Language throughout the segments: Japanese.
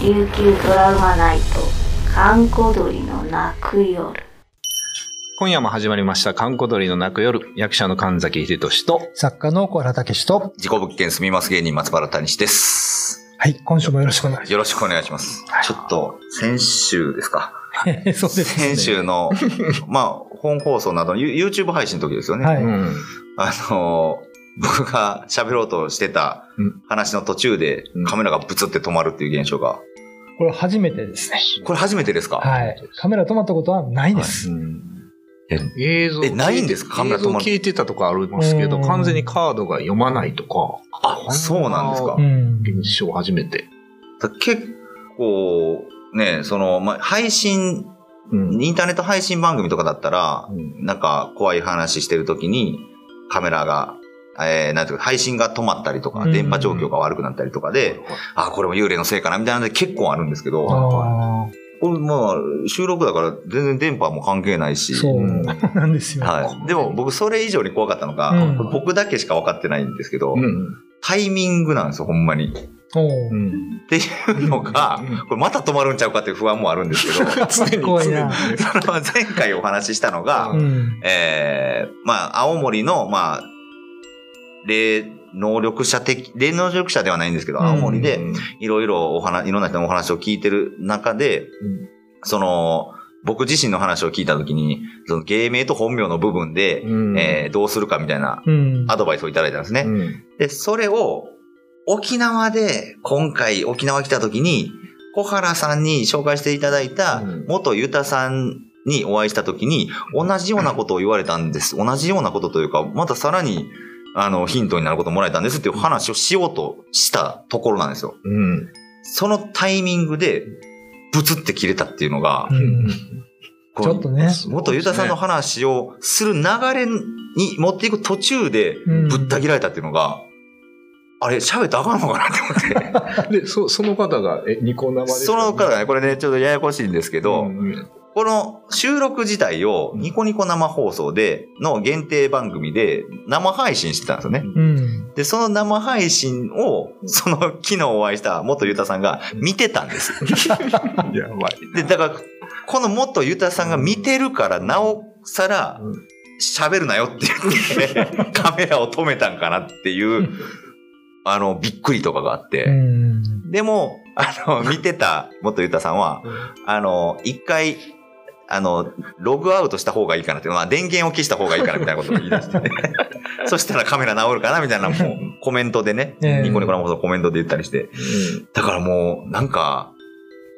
琉球ドラマナイト閑古鳥の泣く夜今夜も始まりました、観光鳥の泣く夜、役者の神崎秀俊と、作家の小原武史と、自己物件住みます芸人松原谷志です。はい、今週もよろしくお願いしよろしくお願いします。ちょっと、先週ですか？ます。そうですね。先週の、まあ、本放送などの You- YouTube 配信の時ですよね。はいうん。あの、僕が喋ろうとしてたうん話の途中でうんカメラがブツって止まるっていう現象が。これ初めてですね。これ初めてですか？はい。カメラ止まったことはないです。映像えないんですか？カメラ止まる映像消えてたとかありますけど、うん完全にカードが読まないとか、あ、そうなんですかう。うん。現象初めて。だ結構、ね、その、まあ、配信、うんインターネット配信番組とかだったら、うんなんか怖い話してるときにカメラが、えー、なんていうか、配信が止まったりとか、うん電波状況が悪くなったりとかで、あ、これも幽霊のせいかなみたいなので結構あるんですけど、あこれまあ、収録だから全然電波も関係ないあ、し、そううん なんですよ。はい。でも僕それ以上に怖かったのが、僕だけしか分かってないんですけど、うん。タイミングなんですよ、ほんまに。っていうのがうん、これまた止まるんちゃうかっていう不安もあるんですけど、常に、常にねその前回お話ししたのが、うん。えー、まあ、青森の、まあ、霊能力者的、霊能力者ではないんですけど、うん青森でうんいろいろお話、いろんな人のお話を聞いてる中で、その、僕自身の話を聞いたときに、その芸名と本名の部分で、うんえーどうするかみたいなうん。アドバイスをいただいたんですね。うんで、それを、沖縄で、今回沖縄来たときに、小原さんに紹介していただいたうん、元ユタさんにお会いしたときに、同じようなことを言われたんです。同じようなことというか、またさらに、あの、ヒントになることをもらえたんですっていう話をしようとしたところなんですよ。うん。そのタイミングで、ブツって切れたっていうのがう、んこちょっとね。元ユタさんの話をする流れに持っていく途中で、うんぶった切られたっていうのが、あれ、喋ったらあかんのかなって思って。で、そ、その方が、え、ニコ生ですその方がね、これね、ちょっとややこしいんですけど、うんこの収録自体をニコニコ生放送での限定番組で生配信してたんですよね。うん。で、その生配信を、その昨日お会いした元ユタさんが見てたんです。やばい。で、だから、この元ユタさんが見てるから、なおさらうん、喋るなよって言って、カメラを止めたんかなっていう、あの、びっくりとかがあって。うん。でも、あの、見てた元ユタさんは、あの、一回、あの、ログアウトした方がいいかなって、まあ、電源を消した方がいいかなみたいなことを言い出して、そしたらカメラ直るかなみたいな、もう、コメントでね、ええ。ニコニコ生放送コメントで言ったりして、だからもう、なんか、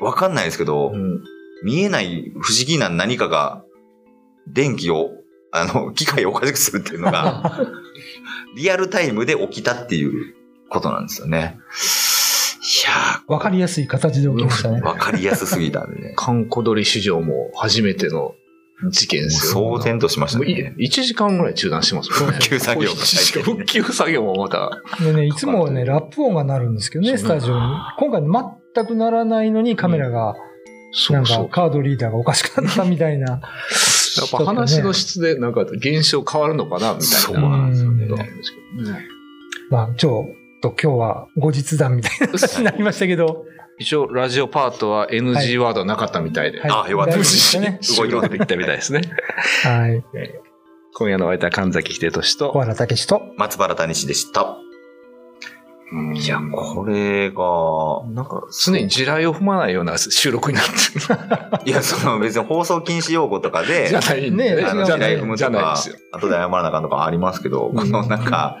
わかんないですけど、うん。見えない不思議な何かが、電気を、あの、機械をおかしくするっていうのが、リアルタイムで起きたっていうことなんですよね。わかりやすい形で起きましたねー、。わかりやすすぎたんでね。観光鳥史上も初めての事件ですよ。騒然としましたね。1時間ぐらい中断してますもんね。復旧作業が一時間復旧作業もまた。でね、いつもね、ラップ音が鳴るんですけどね、スタジオに。今回全く鳴らないのにカメラが、なんか。カードリーダーがおかしくなったみたいな。やっぱ話の質でなんか現象変わるのかなみたいな。そうなんですよねことなんですけどねまあ、ちょっと今日は後日談みたいな話になりましたけど。一応、ラジオパートは NG ワードはなかったみたいで。はいあよかったでしたね。動いてできたみたいですね。はい。今夜のお相手は神崎秀俊と。小原武史と。松原谷氏でした。うんいや、これが、なんか、常に地雷を踏まないような収録になってる。いや、その別に放送禁止用語とかで、じゃないね地雷踏むとか後で謝らなあかんとかありますけど、このなんか、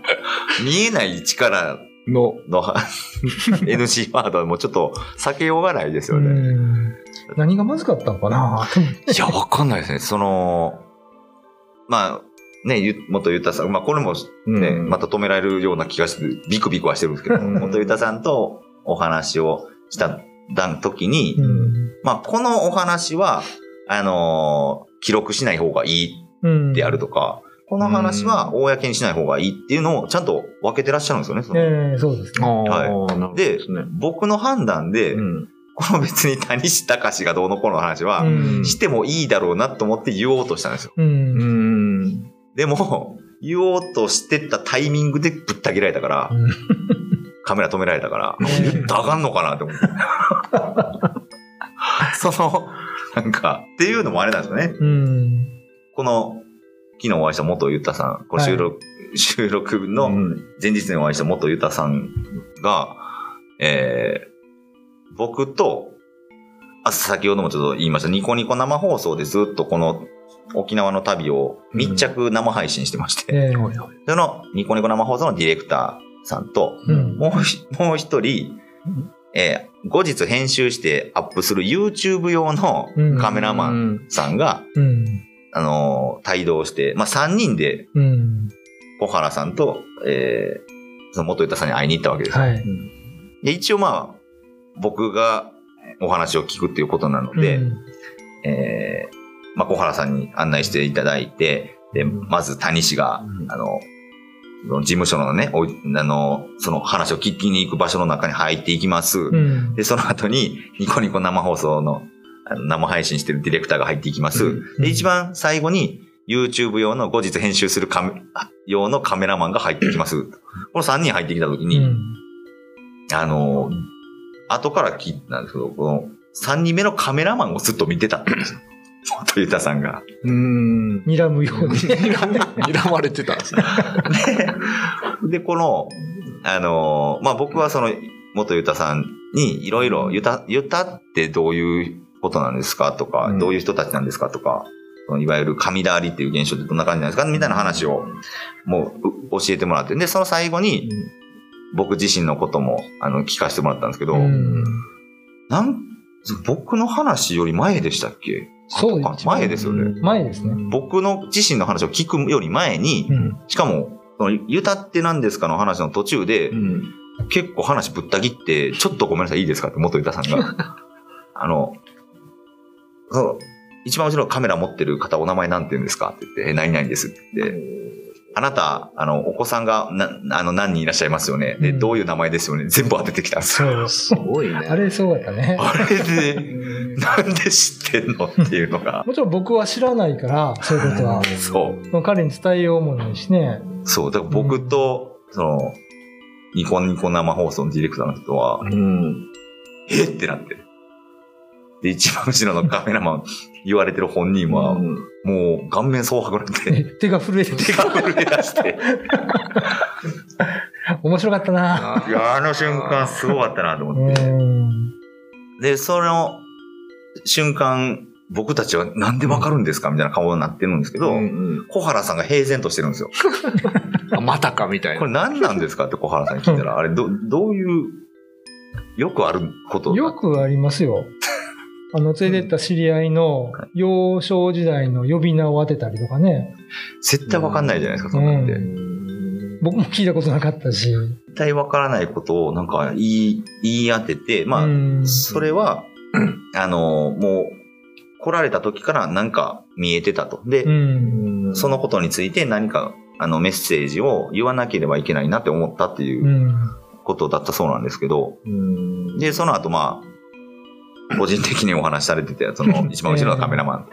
見えない力の、の NC ワードはもうちょっと避けようがないですうよね。ん。何がまずかったのかないや、わかんないですね。その、まあ、ね、ゆ元ゆたさん、まあこれもね、うんまた止められるような気がして、ビクビクはしてるんですけど、うん元ゆたさんとお話をした時に、うん。まあこのお話は、あのー記録しない方がいいうん。であるとか、この話は公にしない方がいいっていうのをちゃんと分けてらっしゃるんですよね。そのええそうですね。はなるほどで。僕の判断で、うん。この別に谷志隆がどうのこうの話は、うんしてもいいだろうなと思って言おうとしたんですよ。う。うんん。でも、言おうとしてたタイミングでぶった切られたから、うんカメラ止められたから、ね言ったらあかんのかなって思って。その、なんか、っていうのもあれなんですよね。うん。この、昨日お会いした元ゆったさん、これ収録、収録の前日にお会いした元ゆたさんが、えー、僕と、あ、先ほどもちょっと言いました、ニコニコ生放送でずっとこの沖縄の旅を密着生配信してまして、ええそのニコニコ生放送のディレクターさんと、うん。もうひもう一人、えー後日編集してアップする YouTube 用のうんカメラマンン。さんが、うん。あのー帯同して、まあ、3人でうん。小原さんと、えーその元ゆたさんに会いに行ったわけですよ。はい。で、一応まあ、僕がお話を聞くっていうことなので、うんえーまあ、小原さんに案内していただいて、で、まず谷氏が、うんあの、事務所のね、おいあの、その話を聞きに行く場所の中に入っていきます。うん。で、その後に、ニコニコ生放送の、生配信してるディレクターが入っていきます。うんで、一番最後に、YouTube 用の後日編集するカメ用のカメラマンが入ってきます。この3人入ってきたときに、うん。あの、後から聞いたんですけど、この3人目のカメラマンをずっと見てたんですよ。元ゆたさんが。うん。睨むように。睨まれてたんですね。で、この、あの、まあ、僕はその、元ゆたさんにいろいろ、ゆた、ゆたってどういうことなんですかとか、うんどういう人たちなんですかとか、いわゆる神だりっていう現象ってどんな感じなんですかみたいな話を、もう、う教えてもらって。で、その最後に、僕自身のことも、あの、聞かせてもらったんですけど、うんなん、僕の話より前でしたっけ？そう後か前ですよね。前ですね。僕の自身の話を聞くより前に、うん。しかも、ゆたって何ですかの話の途中で、うん。結構話ぶった切って、ちょっとごめんなさい、いいですか？って元ゆたさんが。あの、そう、一番後ろのカメラ持ってる方、お名前なんて言うんですか？って言って、え、何々ですって言って、あなた、あの、お子さんが、な、あの、何人いらっしゃいますよね。で、うんどういう名前ですよね。全部当ててきたんですよ。そう。すごいね。あれ、そうやったね。あれで、なんで知ってんのっていうのが。もちろん僕は知らないから、そういうことは。そう。彼に伝えようもないしね。そう。だから僕と、その、ニコニコ生放送のディレクターの人は、うん。えってなって。で、一番後ろのカメラマン言われてる本人は、うんもう顔面蒼白になって、手が震えてて手が震え出して。面白かったな。いや、あの瞬間すごかったなとう思って。ん。で、その瞬間、僕たちはなんでわかるんですか？みたいな顔になってるんですけど、うん小原さんが平然としてるんですよ。あまたかみたいな。これ何なんですか？って小原さんに聞いたら、あれ、ど、どういう、よくあること？よくありますよ。あの、連れてった知り合いの幼少時代の呼び名を当てたりとかね。絶対わかんないじゃないですか、そんなんて。う僕も聞いたことなかったし。絶対わからないことをなんか言い、言い当てて、まあ、うんそれは、あの、もう、来られた時からなんか見えてたと。で、うん。そのことについて何か、あの、メッセージを言わなければいけないなって思ったっていううんことだったそうなんですけど、うんで、その後まあ、個人的にお話しされてて、その 一番後ろのカメラマンと。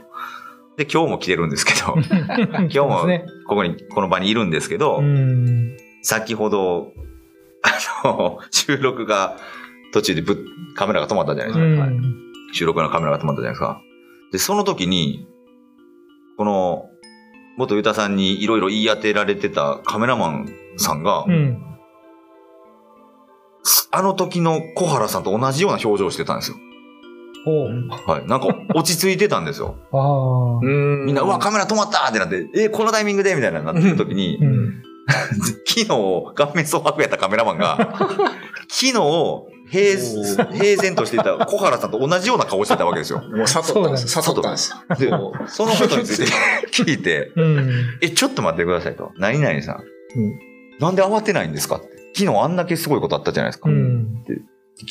で、今日も来てるんですけど、今日もね。ここに、この場にいるんですけど、うん。先ほど、あの、収録が途中でぶっカメラが止まったじゃないですか。うん。収録のカメラが止まったじゃないですか。で、その時に、この、元ユタさんにいろいろ言い当てられてたカメラマンさんが、うん。あの時の小原さんと同じような表情をしてたんですよ。ほう。はい。なんか落ち着いてたんですよ。ああ。うんみんな、うわ、カメラ止まったってなって、え、このタイミングで？みたいななってる時にう、ん。昨日、顔面蒼白やったカメラマンが、昨日、平、平然としていた小原さんと同じような顔してたわけですよ。もう誘ったんです。誘ったんです。で、そのことについて 聞いて、うん。え、ちょっと待ってくださいと。何々さん。うんなんで慌てないんですかって。昨日あんだけすごいことあったじゃないですか。うん。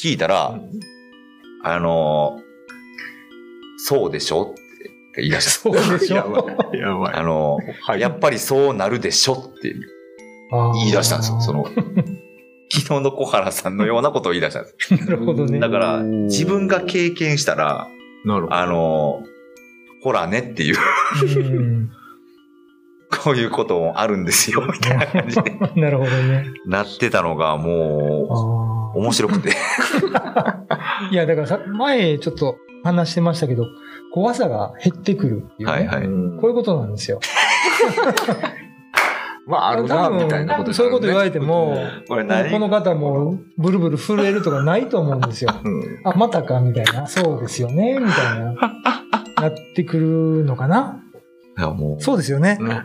聞いたら、あのーそうでしょって言い出した。そうでしやょ。ばい。やばい。あのーやっぱりそうなるでしょって言い出したんですよ。その、昨日の小原さんのようなことを言い出したんです。なるほどね。だから、自分が経験したら、なるほど。あのーほらねっていううん。そういうこともあるんですよ、みたいな感じで なるほどね。なってたのがもう、あ面白くて。あ。いや、だからさ、前ちょっと話してましたけど、怖さが減ってくるっていう、ね。はいはい。うんこういうことなんですよ。まあ、あるな、みたいなことですそういうこと言われても、これ何？この方もブルブル震えるとかないと思うんですよ。うんあ、またかみたいな。そうですよねみたいな。なってくるのかないや、もう、そうですよね。ね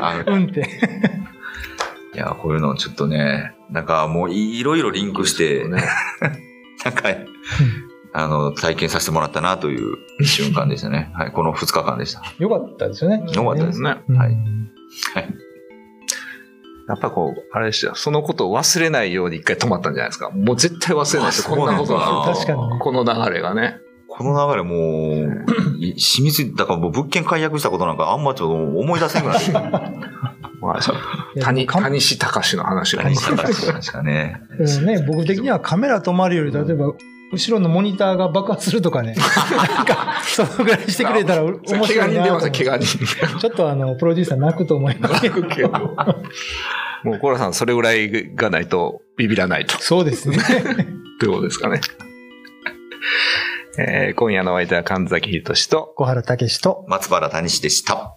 あのうんって。いや、こういうのちょっとね、なんかもういろいろリンクして、ね なんか、あの、体験させてもらったなという瞬間でしたね。はい、この2日間でした。よかったですよね。よかったですね。うんはいやっぱこう、あれですよ。そのことを忘れないように一回止まったんじゃないですか。もう絶対忘れないですこんなことがあると。確かにねこの流れがね。この流れもう、い染みついだからもう物件解約したことなんかあんまちょっと思い出せんくなって。まあ、谷、か谷志隆の話が何ね。したかしたね。でもね、僕的にはカメラ止まるより、例えば、後ろのモニターが爆発するとかね。なんか、そのぐらいしてくれたら面白いなと怪我人出ます怪我人。ちょっとあの、プロデューサー泣くと思いますけど。もう、コラさん、それぐらいがないと、ビビらないと。そうですね。ということですかね。えー今夜のお相手は神崎仁志と、小原武史と、松原谷志でした。